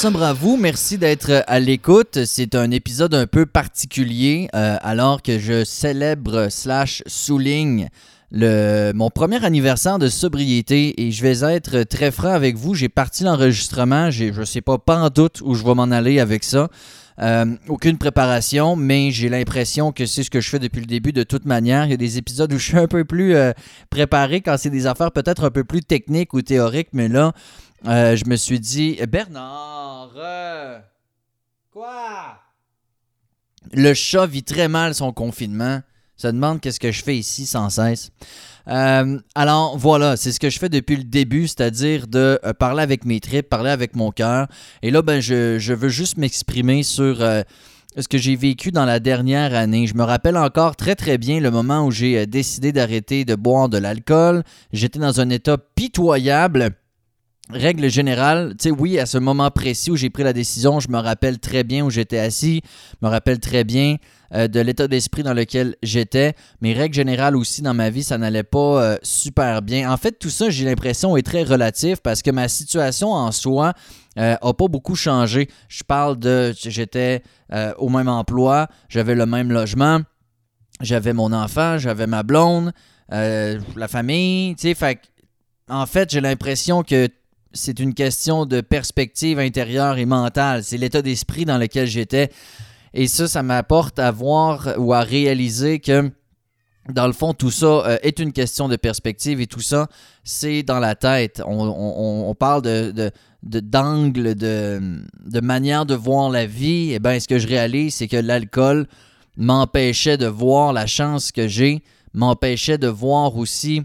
sobre à vous. Merci d'être à l'écoute. C'est un épisode un peu particulier euh, alors que je célèbre slash souligne mon premier anniversaire de sobriété et je vais être très franc avec vous. J'ai parti l'enregistrement. Je ne sais pas, pas en doute où je vais m'en aller avec ça. Euh, aucune préparation, mais j'ai l'impression que c'est ce que je fais depuis le début de toute manière. Il y a des épisodes où je suis un peu plus euh, préparé quand c'est des affaires peut-être un peu plus techniques ou théoriques, mais là, euh, je me suis dit, Bernard, quoi? Le chat vit très mal son confinement. Ça demande qu'est-ce que je fais ici sans cesse. Euh, alors voilà, c'est ce que je fais depuis le début, c'est-à-dire de euh, parler avec mes tripes, parler avec mon cœur. Et là, ben, je, veux juste m'exprimer sur euh, ce que j'ai vécu dans la dernière année. Je me rappelle encore très très bien le moment où j'ai décidé d'arrêter de boire de l'alcool. J'étais dans un état pitoyable. Règle générale, tu sais, oui, à ce moment précis où j'ai pris la décision, je me rappelle très bien où j'étais assis, me rappelle très bien euh, de l'état d'esprit dans lequel j'étais. Mais règle générale aussi dans ma vie, ça n'allait pas euh, super bien. En fait, tout ça, j'ai l'impression, est très relatif parce que ma situation en soi n'a euh, pas beaucoup changé. Je parle de j'étais au même emploi, j'avais le même logement, j'avais mon enfant, j'avais ma blonde, la famille, tu sais, en fait, j'ai l'impression que c'est une question de perspective intérieure et mentale. C'est l'état d'esprit dans lequel j'étais. Et ça, ça m'apporte à voir ou à réaliser que dans le fond, tout ça euh, est une question de perspective et tout ça, c'est dans la tête. On, parle de, d'angle, de, de, manière de voir la vie. Et eh bien, ce que je réalise, c'est que l'alcool m'empêchait de voir la chance que j'ai, m'empêchait de voir aussi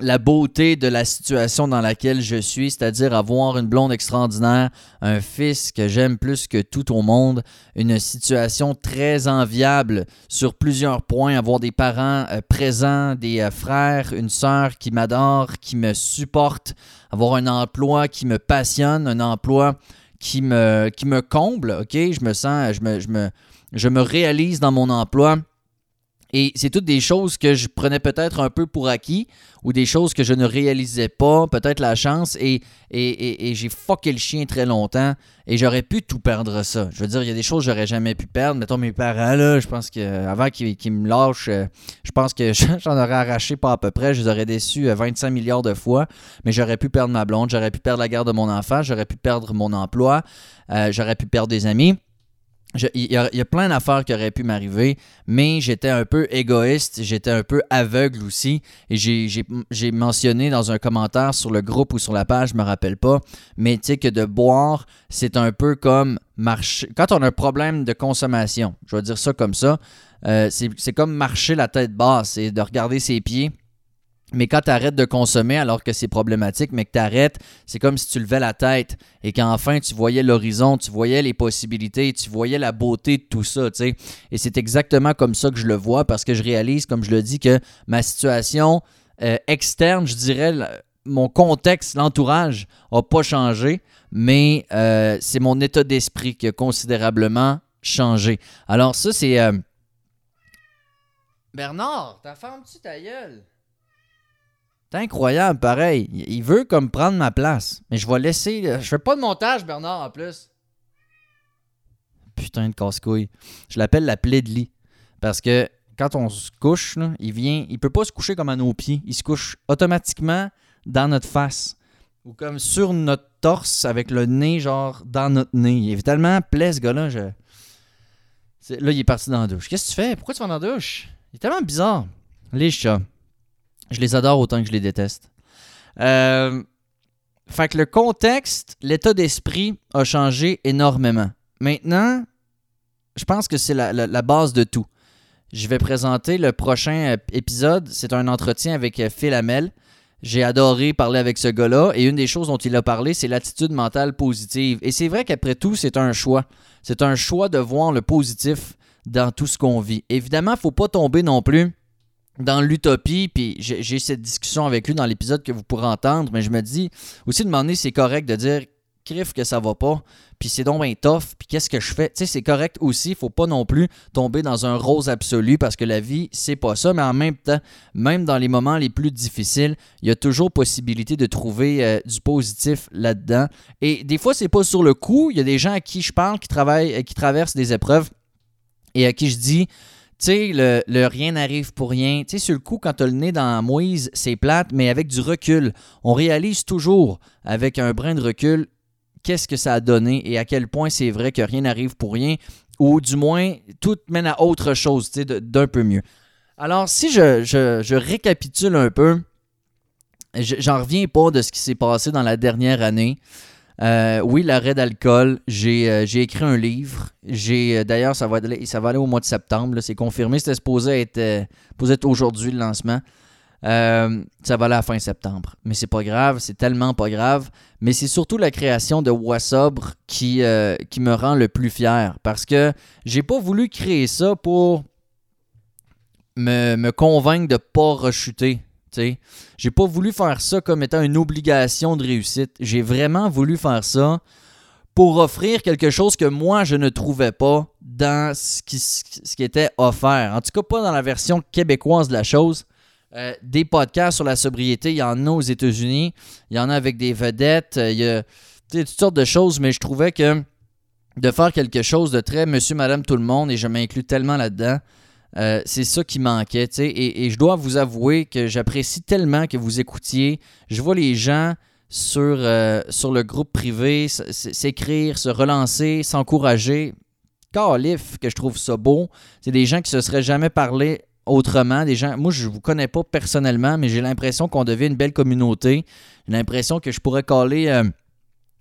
la beauté de la situation dans laquelle je suis, c'est-à-dire avoir une blonde extraordinaire, un fils que j'aime plus que tout au monde, une situation très enviable sur plusieurs points, avoir des parents euh, présents, des euh, frères, une sœur qui m'adore, qui me supporte, avoir un emploi qui me passionne, un emploi qui me, qui me comble, ok? Je me sens, je me, je me, je me réalise dans mon emploi et c'est toutes des choses que je prenais peut-être un peu pour acquis ou des choses que je ne réalisais pas, peut-être la chance, et, et, j'ai fucké le chien très longtemps et j'aurais pu tout perdre ça. Je veux dire, il y a des choses que j'aurais jamais pu perdre. Mettons mes parents, là, je pense qu'avant qu'ils me lâchent, euh, je pense que j'en aurais arraché pas à peu près. Je les aurais déçus 25 euh, milliards de fois, mais j'aurais pu perdre ma blonde, j'aurais pu perdre la garde de mon enfant, j'aurais pu perdre mon emploi, euh, j'aurais pu perdre des amis. Il y, a plein d'affaires qui auraient pu m'arriver, mais j'étais un peu égoïste, j'étais un peu aveugle aussi. Et j'ai mentionné dans un commentaire sur le groupe ou sur la page, je me rappelle pas, mais tu sais que de boire, c'est un peu comme marcher. Quand on a un problème de consommation, je vais dire ça comme ça, euh, c'est comme marcher la tête basse et de regarder ses pieds mais quand tu arrêtes de consommer alors que c'est problématique, mais que tu arrêtes, c'est comme si tu levais la tête et qu'enfin tu voyais l'horizon, tu voyais les possibilités, tu voyais la beauté de tout ça. sais. Et c'est exactement comme ça que je le vois parce que je réalise, comme je le dis, que ma situation euh, externe, je dirais, mon contexte, l'entourage n'a pas changé, mais euh, c'est mon état d'esprit qui a considérablement changé. Alors ça, c'est... Euh, Bernard, ta ferme-tu ta gueule? C'est incroyable, pareil. Il veut comme prendre ma place. Mais je vais laisser. Je fais pas de montage, Bernard, en plus. Putain de casse-couille. Je l'appelle la plaie de lit. Parce que quand on se couche, il vient. Il peut pas se coucher comme à nos pieds. Il se couche automatiquement dans notre face. Ou comme sur notre torse avec le nez, genre dans notre nez. Il est tellement plaie, ce gars-là. Là, il est parti dans la douche. Qu'est-ce que tu fais? Pourquoi tu vas dans la douche? Il est tellement bizarre. Les chats. Je les adore autant que je les déteste. Euh, fait que le contexte, l'état d'esprit a changé énormément. Maintenant, je pense que c'est la, base de tout. Je vais présenter le prochain euh, épisode. C'est un entretien avec euh, Phil Hamel. J'ai adoré parler avec ce gars-là et une des choses dont il a parlé, c'est l'attitude mentale positive. Et c'est vrai qu'après tout, c'est un choix. C'est un choix de voir le positif dans tout ce qu'on vit. Évidemment, il ne faut pas tomber non plus dans l'utopie, puis j'ai cette discussion avec lui dans l'épisode que vous pourrez entendre, mais je me dis aussi de demander c'est correct de dire crif que ça va pas, puis c'est donc bien tough, puis qu'est-ce que je fais? Tu sais, c'est correct aussi, faut pas non plus tomber dans un rose absolu parce que la vie, c'est pas ça, mais en même temps, même dans les moments les plus difficiles, il y a toujours possibilité de trouver euh, du positif là-dedans. Et des fois, c'est pas sur le coup, il y a des gens à qui je parle qui travaillent, euh, qui traversent des épreuves et à qui je dis, tu sais, le, rien n'arrive pour rien. Tu sais, sur le coup, quand tu as le nez dans Moïse, c'est plate, mais avec du recul, on réalise toujours, avec un brin de recul, qu'est-ce que ça a donné et à quel point c'est vrai que rien n'arrive pour rien, ou du moins, tout mène à autre chose, tu sais, d'un peu mieux. Alors, si je, je récapitule un peu, j'en reviens pas de ce qui s'est passé dans la dernière année. Euh, oui, l'arrêt d'alcool. Euh, j'ai écrit un livre. J'ai euh, D'ailleurs, ça, va aller, ça au mois de septembre. C'est confirmé. C'était supposé être, être aujourd'hui le lancement. ça va aller à fin septembre. Mais c'est pas grave. C'est tellement pas grave. Mais c'est surtout la création de Wassobre qui, qui me rend le plus fier. Parce que j'ai pas voulu créer ça pour me, me convaincre de pas rechuter. J'ai pas voulu faire ça comme étant une obligation de réussite. J'ai vraiment voulu faire ça pour offrir quelque chose que moi je ne trouvais pas dans ce qui, était offert. En tout cas, pas dans la version québécoise de la chose. Euh, des podcasts sur la sobriété, il y en a aux États-Unis, il y en a avec des vedettes, euh, il y a toutes sortes de choses, mais je trouvais que de faire quelque chose de très monsieur, madame, tout le monde, et je m'inclus tellement là-dedans, euh, c'est ça qui manquait. Et, et, je dois vous avouer que j'apprécie tellement que vous écoutiez. Je vois les gens sur, euh, le groupe privé s'écrire, se relancer, s'encourager. Calif, que je trouve ça beau. C'est des gens qui se seraient jamais parlé autrement. Des gens, moi, je ne vous connais pas personnellement, mais j'ai l'impression qu'on devient une belle communauté. J'ai l'impression que je pourrais caler. Euh,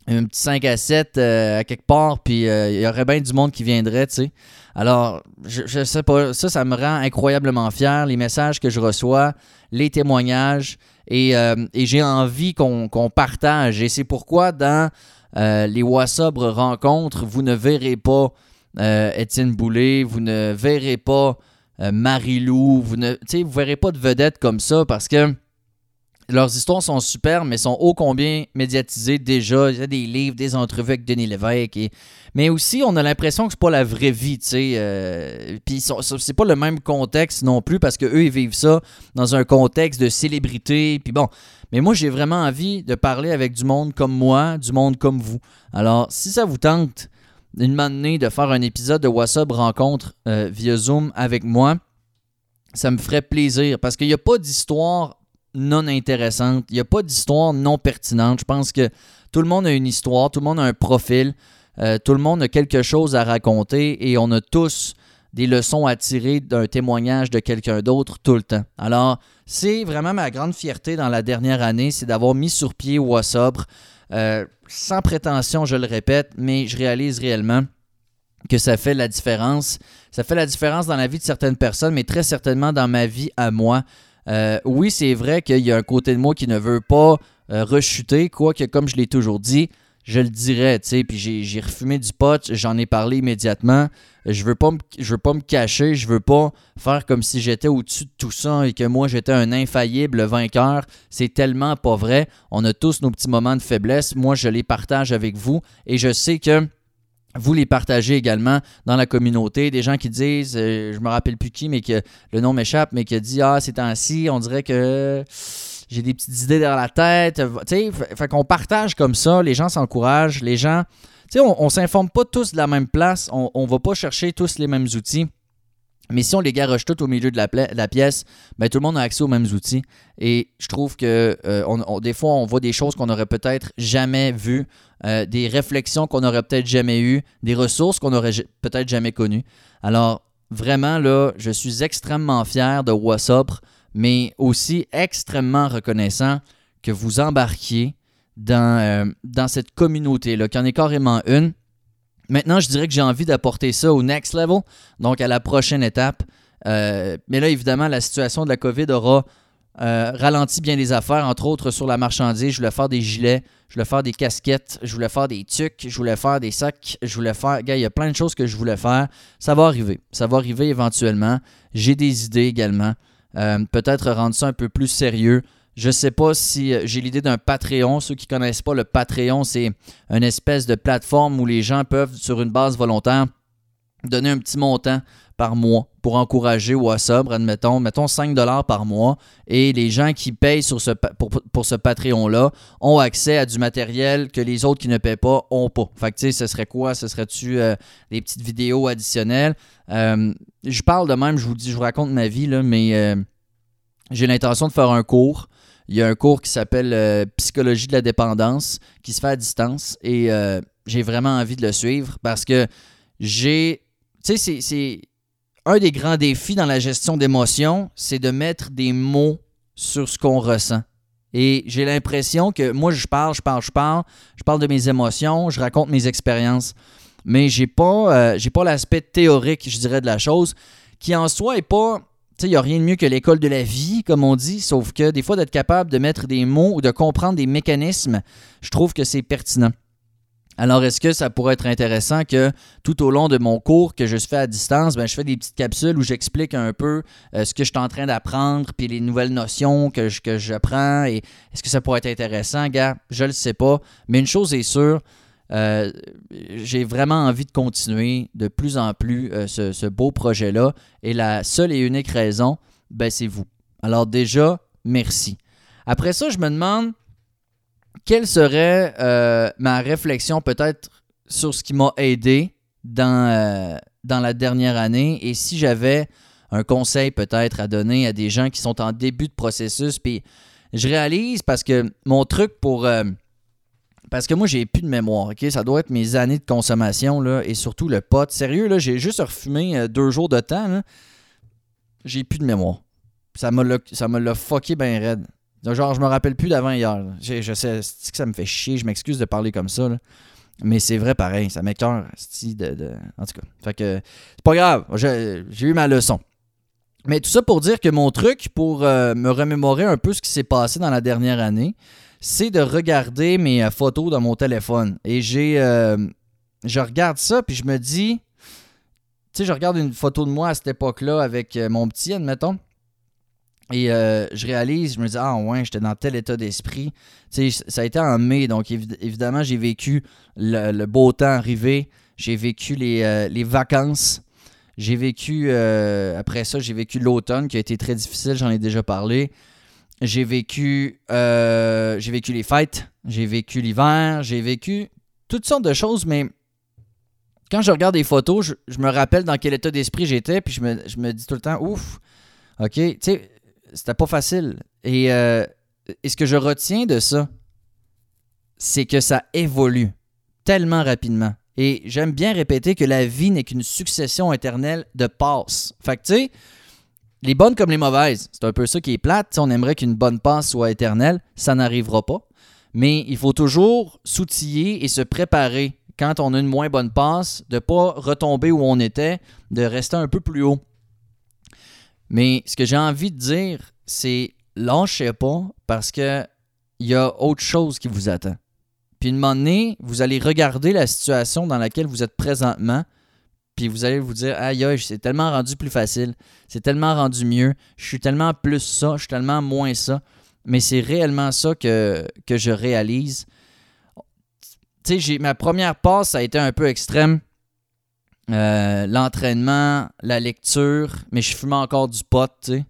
un petit 5 à 7 à quelque part, puis il y aurait bien du monde qui viendrait, tu sais. Alors, je, sais pas, ça, ça me rend incroyablement fier, les messages que je reçois, les témoignages, et, euh, j'ai envie qu'on partage. Et c'est pourquoi dans euh, les Wassobres rencontres, vous ne verrez pas euh, Étienne Boulay, vous ne verrez pas Marie-Lou, vous ne vous verrez pas de vedettes comme ça parce que leurs histoires sont super, mais sont ô combien médiatisées déjà. Il y a des livres, des entrevues avec Denis Lévesque. Mais aussi, on a l'impression que c'est pas la vraie vie, tu sais. Euh... Puis c'est pas le même contexte non plus, parce qu'eux, ils vivent ça dans un contexte de célébrité. Puis bon. Mais moi, j'ai vraiment envie de parler avec du monde comme moi, du monde comme vous. Alors, si ça vous tente une donné de faire un épisode de WhatsApp rencontre euh, via Zoom avec moi, ça me ferait plaisir parce qu'il n'y a pas d'histoire non intéressante. Il n'y a pas d'histoire non pertinente. Je pense que tout le monde a une histoire, tout le monde a un profil, euh, tout le monde a quelque chose à raconter et on a tous des leçons à tirer d'un témoignage de quelqu'un d'autre tout le temps. Alors, c'est vraiment ma grande fierté dans la dernière année, c'est d'avoir mis sur pied Wassobre, euh, sans prétention, je le répète, mais je réalise réellement que ça fait la différence. Ça fait la différence dans la vie de certaines personnes, mais très certainement dans ma vie à moi. Euh, oui, c'est vrai qu'il y a un côté de moi qui ne veut pas euh, rechuter, quoique, comme je l'ai toujours dit, je le dirais, tu sais, puis j'ai refumé du pot, j'en ai parlé immédiatement. Je veux pas je veux pas me cacher, je veux pas faire comme si j'étais au-dessus de tout ça et que moi j'étais un infaillible vainqueur. C'est tellement pas vrai. On a tous nos petits moments de faiblesse. Moi, je les partage avec vous et je sais que vous les partagez également dans la communauté. Des gens qui disent, euh, je me rappelle plus qui, mais que le nom m'échappe, mais qui a dit Ah, ces temps-ci, on dirait que j'ai des petites idées dans la tête. Tu sais, fait qu'on partage comme ça, les gens s'encouragent, les gens. Tu sais, on, on s'informe pas tous de la même place, on, on va pas chercher tous les mêmes outils. Mais si on les garoche tout au milieu de la, pièce, ben, tout le monde a accès aux mêmes outils. Et je trouve que euh, des fois, on voit des choses qu'on n'aurait peut-être jamais vues, euh, des réflexions qu'on n'aurait peut-être jamais eues, des ressources qu'on n'aurait peut-être jamais connues. Alors, vraiment, là, je suis extrêmement fier de WhatsApp, mais aussi extrêmement reconnaissant que vous embarquiez dans, euh, cette communauté-là, qu'il y en ait carrément une. Maintenant, je dirais que j'ai envie d'apporter ça au next level, donc à la prochaine étape. Euh, mais là, évidemment, la situation de la COVID aura euh, ralenti bien des affaires, entre autres sur la marchandise. Je voulais faire des gilets, je voulais faire des casquettes, je voulais faire des tucs, je voulais faire des sacs, je voulais faire. Gars, il y a plein de choses que je voulais faire. Ça va arriver. Ça va arriver éventuellement. J'ai des idées également. Euh, peut-être rendre ça un peu plus sérieux. Je sais pas si euh, j'ai l'idée d'un Patreon. Ceux qui connaissent pas le Patreon, c'est une espèce de plateforme où les gens peuvent, sur une base volontaire, donner un petit montant par mois pour encourager WhatsApp, admettons, mettons 5 dollars par mois, et les gens qui payent sur ce, pour, ce Patreon-là ont accès à du matériel que les autres qui ne paient pas ont pas. Fait que, tu sais, ce serait quoi? Ce serait-tu euh, des petites vidéos additionnelles? Euh, je parle de même, je vous dis, je vous raconte ma vie, là, mais j'ai l'intention de faire un cours. Il y a un cours qui s'appelle Psychologie de la dépendance qui se fait à distance et j'ai vraiment envie de le suivre parce que j'ai. Tu sais, c'est un des grands défis dans la gestion d'émotions, c'est de mettre des mots sur ce qu'on ressent. Et j'ai l'impression que moi, je parle, je parle, je parle, je parle de mes émotions, je raconte mes expériences, mais j'ai pas, euh, j'ai pas l'aspect théorique, je dirais, de la chose, qui en soi est pas. Il n'y a rien de mieux que l'école de la vie, comme on dit, sauf que des fois, d'être capable de mettre des mots ou de comprendre des mécanismes, je trouve que c'est pertinent. Alors, est-ce que ça pourrait être intéressant que tout au long de mon cours que je fais à distance, ben, je fais des petites capsules où j'explique un peu euh, ce que je suis en train d'apprendre, puis les nouvelles notions que, je, que j'apprends, et est-ce que ça pourrait être intéressant, gars? Je le sais pas. Mais une chose est sûre, euh, j'ai vraiment envie de continuer de plus en plus euh, ce, beau projet-là, et la seule et unique raison, ben, c'est vous. Alors déjà, merci. Après ça, je me demande quelle serait euh, ma réflexion peut-être sur ce qui m'a aidé dans, dans la dernière année et si j'avais un conseil peut-être à donner à des gens qui sont en début de processus. Puis je réalise parce que mon truc pour... Euh, parce que moi, j'ai plus de mémoire, OK? Ça doit être mes années de consommation, là, et surtout le pot. Sérieux, là, j'ai juste refumé deux jours de temps, J'ai plus de mémoire. Ça me l'a fucké bien raide. Genre, je me rappelle plus d'avant hier. Je, sais que ça me fait chier. Je m'excuse de parler comme ça. Mais c'est vrai pareil. Ça m'écœure. De, de... En tout cas. Fait c'est pas grave. J'ai eu ma leçon. Mais tout ça pour dire que mon truc, pour euh, me remémorer un peu ce qui s'est passé dans la dernière année, c'est de regarder mes euh, photos dans mon téléphone. Et j'ai. Euh, je regarde ça, puis je me dis. Tu sais, je regarde une photo de moi à cette époque-là avec mon petit, admettons. Et euh, je réalise, je me dis, ah ouais, j'étais dans tel état d'esprit. Tu sais, ça a été en mai, donc évidemment, j'ai vécu le, beau temps arrivé. J'ai vécu les, euh, vacances. J'ai vécu, euh, après ça, j'ai vécu l'automne qui a été très difficile, j'en ai déjà parlé. J'ai vécu, j'ai vécu les fêtes, j'ai vécu l'hiver, j'ai vécu toutes sortes de choses, mais quand je regarde des photos, je, me rappelle dans quel état d'esprit j'étais, puis je me, je me dis tout le temps, ouf, ok, tu sais c'était pas facile. Euh, et, ce que je retiens de ça, c'est que ça évolue tellement rapidement. Et j'aime bien répéter que la vie n'est qu'une succession éternelle de passes. Fait que, tu sais, les bonnes comme les mauvaises, c'est un peu ça qui est plate. on aimerait qu'une bonne passe soit éternelle. Ça n'arrivera pas. Mais il faut toujours s'outiller et se préparer quand on a une moins bonne passe, de ne pas retomber où on était, de rester un peu plus haut. Mais ce que j'ai envie de dire, c'est lâchez pas parce que il y a autre chose qui vous attend. Puis une moment donné, vous allez regarder la situation dans laquelle vous êtes présentement, puis vous allez vous dire aïe aïe, c'est tellement rendu plus facile, c'est tellement rendu mieux, je suis tellement plus ça, je suis tellement moins ça. Mais c'est réellement ça que, je réalise. Tu sais, ma première passe, ça a été un peu extrême. Euh, l'entraînement, la lecture, mais je fumais encore du pot, tu sais.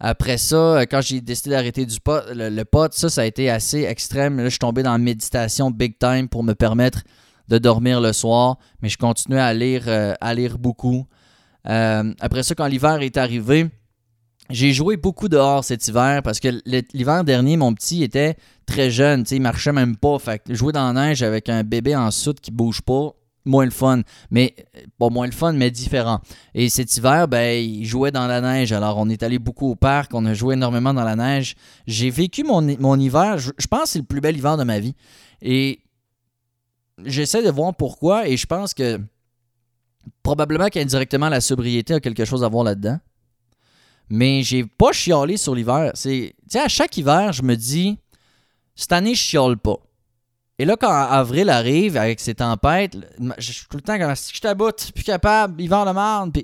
Après ça, euh, quand j'ai décidé d'arrêter du pot, le, pot, ça, ça a été assez extrême. Là, je suis tombé dans la méditation big time pour me permettre de dormir le soir, mais je continuais à lire, euh, à lire beaucoup. après ça, quand l'hiver est arrivé, j'ai joué beaucoup dehors cet hiver parce que l'hiver dernier, mon petit était très jeune, il marchait même pas. Fait jouer dans la neige avec un bébé en soute qui bouge pas, moins le fun. Mais pas moins le fun, mais différent. Et cet hiver, ben, il jouait dans la neige. Alors, on est allé beaucoup au parc, on a joué énormément dans la neige. J'ai vécu mon, mon hiver, je, pense que c'est le plus bel hiver de ma vie. Et j'essaie de voir pourquoi, et je pense que probablement qu'indirectement, la sobriété a quelque chose à voir là-dedans. Mais j'ai pas chialé sur l'hiver. C'est, à chaque hiver, je me dis, cette année, je chiale pas. Et là, quand avril arrive avec ses tempêtes, je suis tout le temps comme si je t'aboute, plus capable, hiver de marde.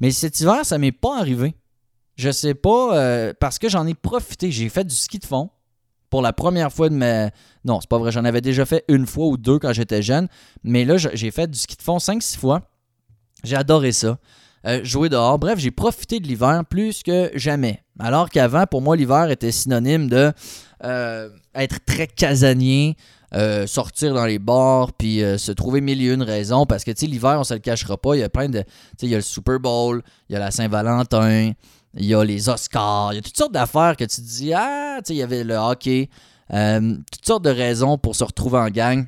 Mais cet hiver, ça m'est pas arrivé. Je sais pas, euh, parce que j'en ai profité. J'ai fait du ski de fond pour la première fois de ma. Non, c'est pas vrai, j'en avais déjà fait une fois ou deux quand j'étais jeune. Mais là, j'ai fait du ski de fond 5-6 fois. J'ai adoré ça. Euh, jouer dehors. Bref, j'ai profité de l'hiver plus que jamais. Alors qu'avant, pour moi, l'hiver était synonyme de euh, être très casanier, euh, sortir dans les bars, puis se trouver mille et une raisons. Parce que, tu sais, l'hiver, on se le cachera pas. Il y a plein de. Tu sais, il y a le Super Bowl, il y a la Saint-Valentin, il y a les Oscars, il y a toutes sortes d'affaires que tu te dis, ah, tu sais, il y avait le hockey. toutes sortes de raisons pour se retrouver en gang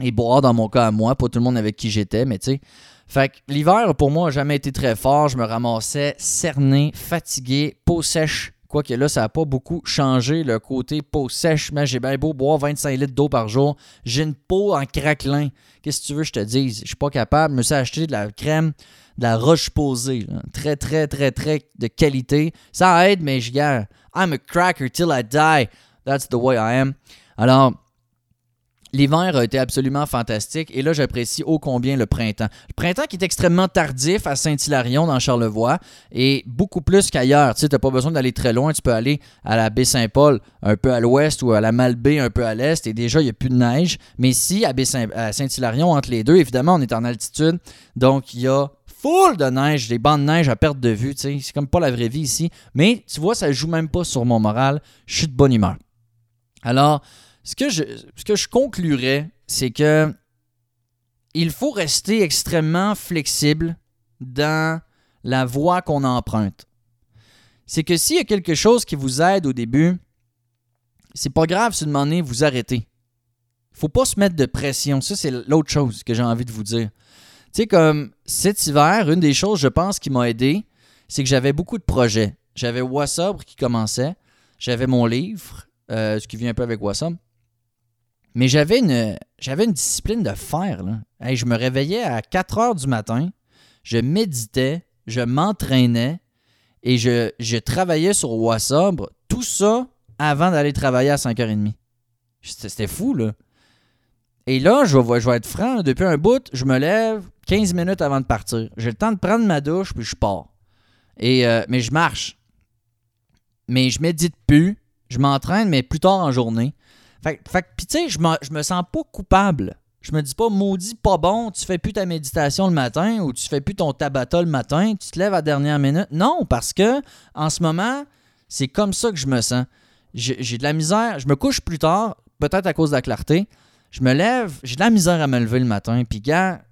et boire dans mon cas à moi, pas tout le monde avec qui j'étais, mais tu sais. Fait que l'hiver, pour moi, n'a jamais été très fort. Je me ramassais cerné, fatigué, peau sèche. Quoique là, ça n'a pas beaucoup changé le côté peau sèche, mais j'ai bien beau boire 25 litres d'eau par jour. J'ai une peau en craquelin. Qu'est-ce que tu veux que je te dise? Je suis pas capable. Je me suis acheté de la crème, de la roche posée. Très, très, très, très de qualité. Ça aide, mais je garde. I'm a cracker till I die. That's the way I am. Alors, L'hiver a été absolument fantastique et là j'apprécie ô combien le printemps. Le printemps qui est extrêmement tardif à Saint-Hilarion dans Charlevoix et beaucoup plus qu'ailleurs. Tu sais, n'as pas besoin d'aller très loin, tu peux aller à la baie Saint-Paul un peu à l'ouest ou à la Malbaie un peu à l'est et déjà il n'y a plus de neige. Mais si à, Saint-Hilarion entre les deux, évidemment on est en altitude, donc il y a full de neige, des bancs de neige à perte de vue, c'est comme pas la vraie vie ici. Mais tu vois, ça joue même pas sur mon moral, je suis de bonne humeur. Alors, ce que je, ce que je conclurais, c'est que il faut rester extrêmement flexible dans la voie qu'on emprunte. C'est que s'il y a quelque chose qui vous aide au début, c'est pas grave si demandez vous arrêtez. Il faut pas se mettre de pression. Ça, c'est l'autre chose que j'ai envie de vous dire. Tu sais, comme cet hiver, une des choses, je pense, qui m'a aidé, c'est que j'avais beaucoup de projets. J'avais Wassobre qui commençait, j'avais mon livre, euh, ce qui vient un peu avec Wassobre, mais j'avais une, discipline de fer. Là. je me réveillais à 4 heures du matin, je méditais, je m'entraînais et je, travaillais sur Wassobre. Tout ça avant d'aller travailler à 5h30. C'était fou, là. Et là, je vais, je vais être franc, depuis un bout, je me lève 15 minutes avant de partir. J'ai le temps de prendre ma douche, puis je pars. Et, euh, mais je marche. Mais je médite plus. Je m'entraîne, mais plus tard en journée. Fait, fait puis tu je me, sens pas coupable. Je me dis pas, maudit, pas bon, tu fais plus ta méditation le matin ou tu fais plus ton tabata le matin, tu te lèves à dernière minute. Non, parce que en ce moment, c'est comme ça que je me sens. J'ai de la misère, je me couche plus tard, peut-être à cause de la clarté. Je me lève, j'ai de la misère à me lever le matin. Puis, gars,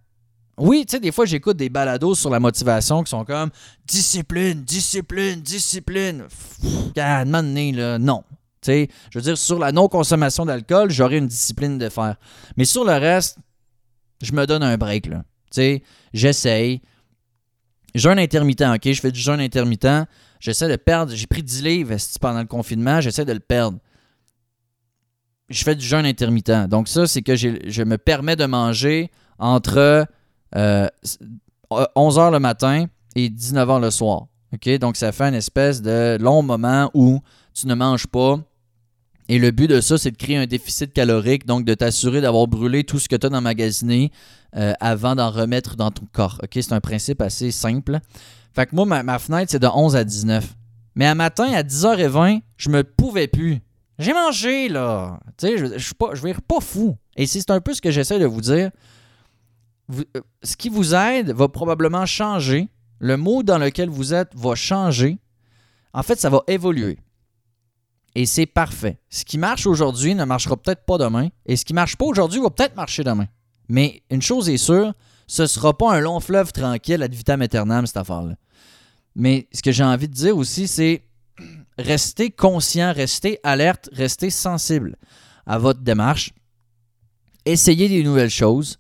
oui, tu sais, des fois, j'écoute des balados sur la motivation qui sont comme discipline, discipline, discipline. Gars, là, non je veux dire, sur la non-consommation d'alcool, j'aurais une discipline de faire. Mais sur le reste, je me donne un break. J'essaye. Jeûne intermittent, OK? Je fais du jeûne intermittent. J'essaie de perdre. J'ai pris 10 livres pendant le confinement. J'essaie de le perdre. Je fais du jeûne intermittent. Donc, ça, c'est que je me permets de manger entre 11h euh, le matin et 19h le soir. OK? Donc, ça fait une espèce de long moment où tu ne manges pas et le but de ça, c'est de créer un déficit calorique, donc de t'assurer d'avoir brûlé tout ce que tu as emmagasiné euh, avant d'en remettre dans ton corps. C'est un principe assez simple. Fait que moi, ma, fenêtre, c'est de 11 à 19. Mais à matin, à 10h20, je me pouvais plus. J'ai mangé, là. Tu sais, je, je, je vais pas fou. Et c'est un peu ce que j'essaie de vous dire. Euh, ce qui vous aide va probablement changer. Le mot dans lequel vous êtes va changer. En fait, ça va évoluer et c'est parfait. Ce qui marche aujourd'hui ne marchera peut-être pas demain, et ce qui marche pas aujourd'hui va peut-être marcher demain. Mais une chose est sûre, ce ne sera pas un long fleuve tranquille ad vitam aeternam, cette affaire-là. Mais ce que j'ai envie de dire aussi, c'est rester conscient, rester alerte, rester sensible à votre démarche. Essayez des nouvelles choses.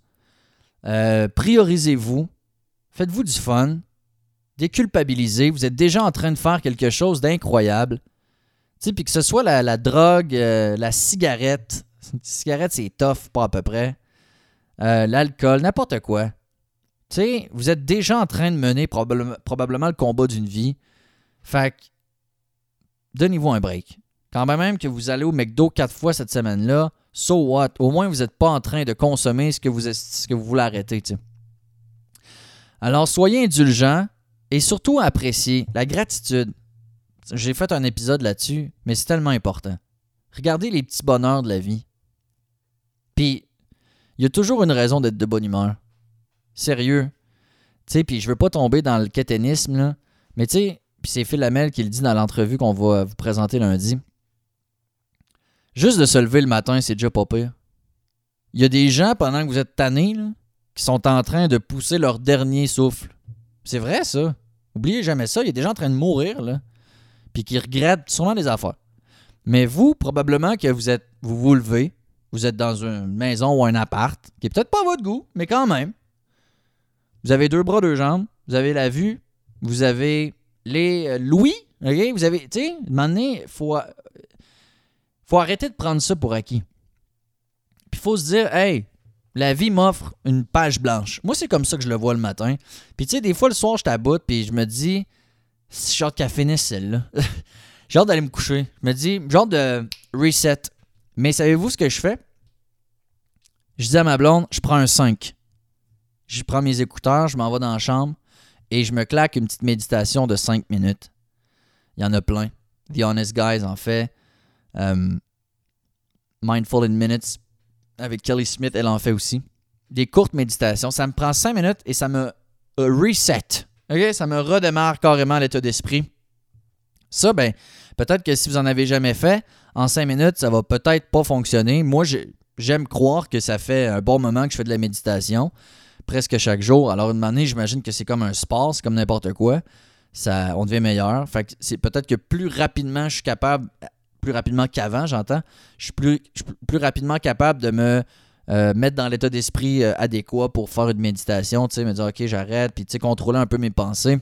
Euh, priorisez-vous. Faites-vous du fun. Déculpabilisez. Vous êtes déjà en train de faire quelque chose d'incroyable puis que ce soit la, drogue, euh, la cigarette. La cigarette, c'est tough, pas à peu près. Euh, l'alcool, n'importe quoi. Tu sais, vous êtes déjà en train de mener probablement le combat d'une vie. Fait que, donnez-vous un break. Quand même que vous allez au McDo quatre fois cette semaine-là, so what? Au moins, vous n'êtes pas en train de consommer ce que vous, ce que vous voulez arrêter. Alors, soyez indulgents et surtout appréciez la gratitude. J'ai fait un épisode là-dessus, mais c'est tellement important. Regardez les petits bonheurs de la vie. Puis, il y a toujours une raison d'être de bonne humeur. Sérieux. Tu sais, puis je veux pas tomber dans le quéténisme, là. Mais tu sais, puis c'est Phil Lamel qui le dit dans l'entrevue qu'on va vous présenter lundi. Juste de se lever le matin, c'est déjà pas pire. Il y a des gens, pendant que vous êtes tannés, qui sont en train de pousser leur dernier souffle. C'est vrai, ça. Oubliez jamais ça. Il y a des gens en train de mourir, là. Puis qui regrettent sûrement des affaires. Mais vous, probablement que vous êtes. Vous vous levez. Vous êtes dans une maison ou un appart, qui est peut-être pas votre goût, mais quand même. Vous avez deux bras, deux jambes. Vous avez la vue. Vous avez les euh, louis. OK? Vous avez. Tu sais, un moment donné, faut, faut arrêter de prendre ça pour acquis. Puis il faut se dire, hey, la vie m'offre une page blanche. Moi, c'est comme ça que je le vois le matin. Puis tu sais, des fois, le soir, je t'aboute, puis je me dis, j'ai hâte qu'elle finisse celle-là. j'ai hâte d'aller me coucher. Je me dis, genre de reset. Mais savez-vous ce que je fais? Je dis à ma blonde, je prends un 5. Je prends mes écouteurs, je m'en vais dans la chambre et je me claque une petite méditation de 5 minutes. Il y en a plein. The Honest Guys en fait. Euh, Mindful in Minutes avec Kelly Smith, elle en fait aussi. Des courtes méditations. Ça me prend 5 minutes et ça me reset. Ça me redémarre carrément l'état d'esprit. Ça, ben, peut-être que si vous en avez jamais fait, en 5 minutes, ça va peut-être pas fonctionner. Moi, j'aime croire que ça fait un bon moment que je fais de la méditation, presque chaque jour. Alors, une année, j'imagine que c'est comme un sport, c'est comme n'importe quoi. Ça, on devient meilleur. Fait c'est peut-être que plus rapidement je suis capable plus rapidement qu'avant, j'entends. Je suis plus rapidement capable de me euh, mettre dans l'état d'esprit euh, adéquat pour faire une méditation, tu sais, me dire OK, j'arrête, puis contrôler un peu mes pensées.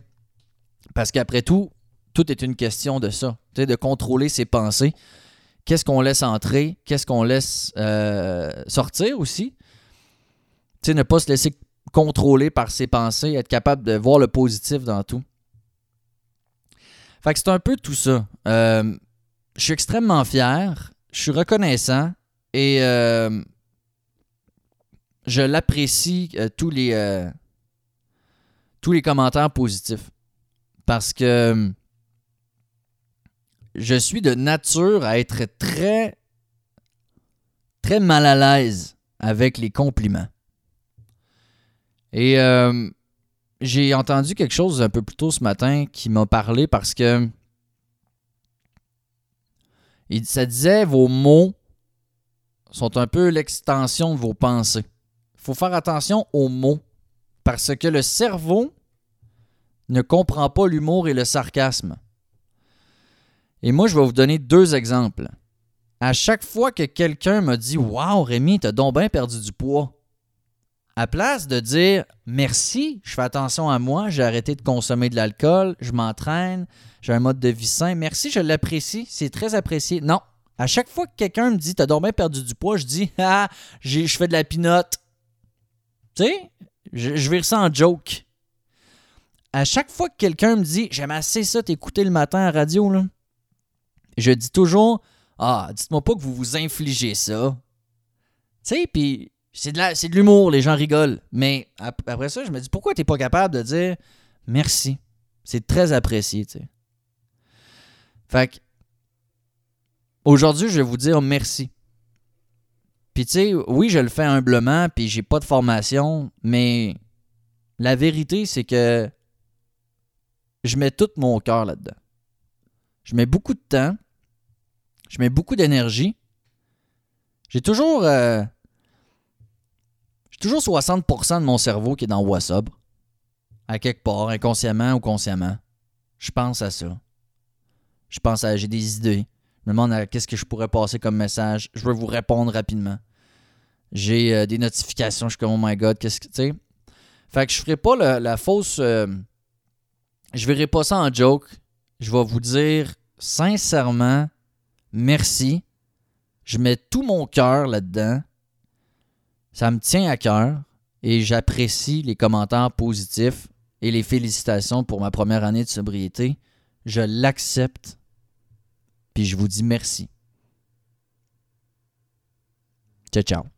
Parce qu'après tout, tout est une question de ça, de contrôler ses pensées. Qu'est-ce qu'on laisse entrer, qu'est-ce qu'on laisse euh, sortir aussi? Tu sais, ne pas se laisser contrôler par ses pensées, être capable de voir le positif dans tout. Fait que c'est un peu tout ça je suis extrêmement fier, je suis reconnaissant et je l'apprécie euh, tous les euh, tous les commentaires positifs parce que je suis de nature à être très très mal à l'aise avec les compliments. Et j'ai entendu quelque chose un peu plus tôt ce matin qui m'a parlé parce que ça disait vos mots sont un peu l'extension de vos pensées. Faut faire attention aux mots parce que le cerveau ne comprend pas l'humour et le sarcasme. Et moi, je vais vous donner deux exemples. À chaque fois que quelqu'un me dit Waouh, Rémi, t'as donc bien perdu du poids, à place de dire merci, je fais attention à moi, j'ai arrêté de consommer de l'alcool, je m'entraîne, j'ai un mode de vie sain, merci, je l'apprécie, c'est très apprécié. Non. À chaque fois que quelqu'un me dit T'as donc bien perdu du poids, je dis Ah, je fais de la pinote. Tu sais, je, je vire ça en joke. À chaque fois que quelqu'un me dit J'aime assez ça t'écouter le matin à la radio, là, je dis toujours Ah, dites-moi pas que vous vous infligez ça. Tu sais, puis c'est de l'humour, les gens rigolent. Mais après ça, je me dis, pourquoi tu n'es pas capable de dire merci? C'est très apprécié, tu sais. Fait que, aujourd'hui, je vais vous dire merci. Puis, tu sais, oui, je le fais humblement, puis j'ai pas de formation, mais la vérité, c'est que je mets tout mon cœur là-dedans. Je mets beaucoup de temps, je mets beaucoup d'énergie. J'ai toujours. Euh, j'ai toujours 60% de mon cerveau qui est dans WhatsApp. À quelque part, inconsciemment ou consciemment. Je pense à ça. Je pense à. J'ai des idées. Me demande qu'est-ce que je pourrais passer comme message. Je veux vous répondre rapidement. J'ai euh, des notifications. Je suis comme, oh my god, qu'est-ce que. Tu sais. Fait que je ferai pas la, fausse. Euh, je verrai pas ça en joke. Je vais vous dire sincèrement merci. Je mets tout mon cœur là-dedans. Ça me tient à cœur et j'apprécie les commentaires positifs et les félicitations pour ma première année de sobriété. Je l'accepte. Puis je vous dis merci. Ciao, ciao.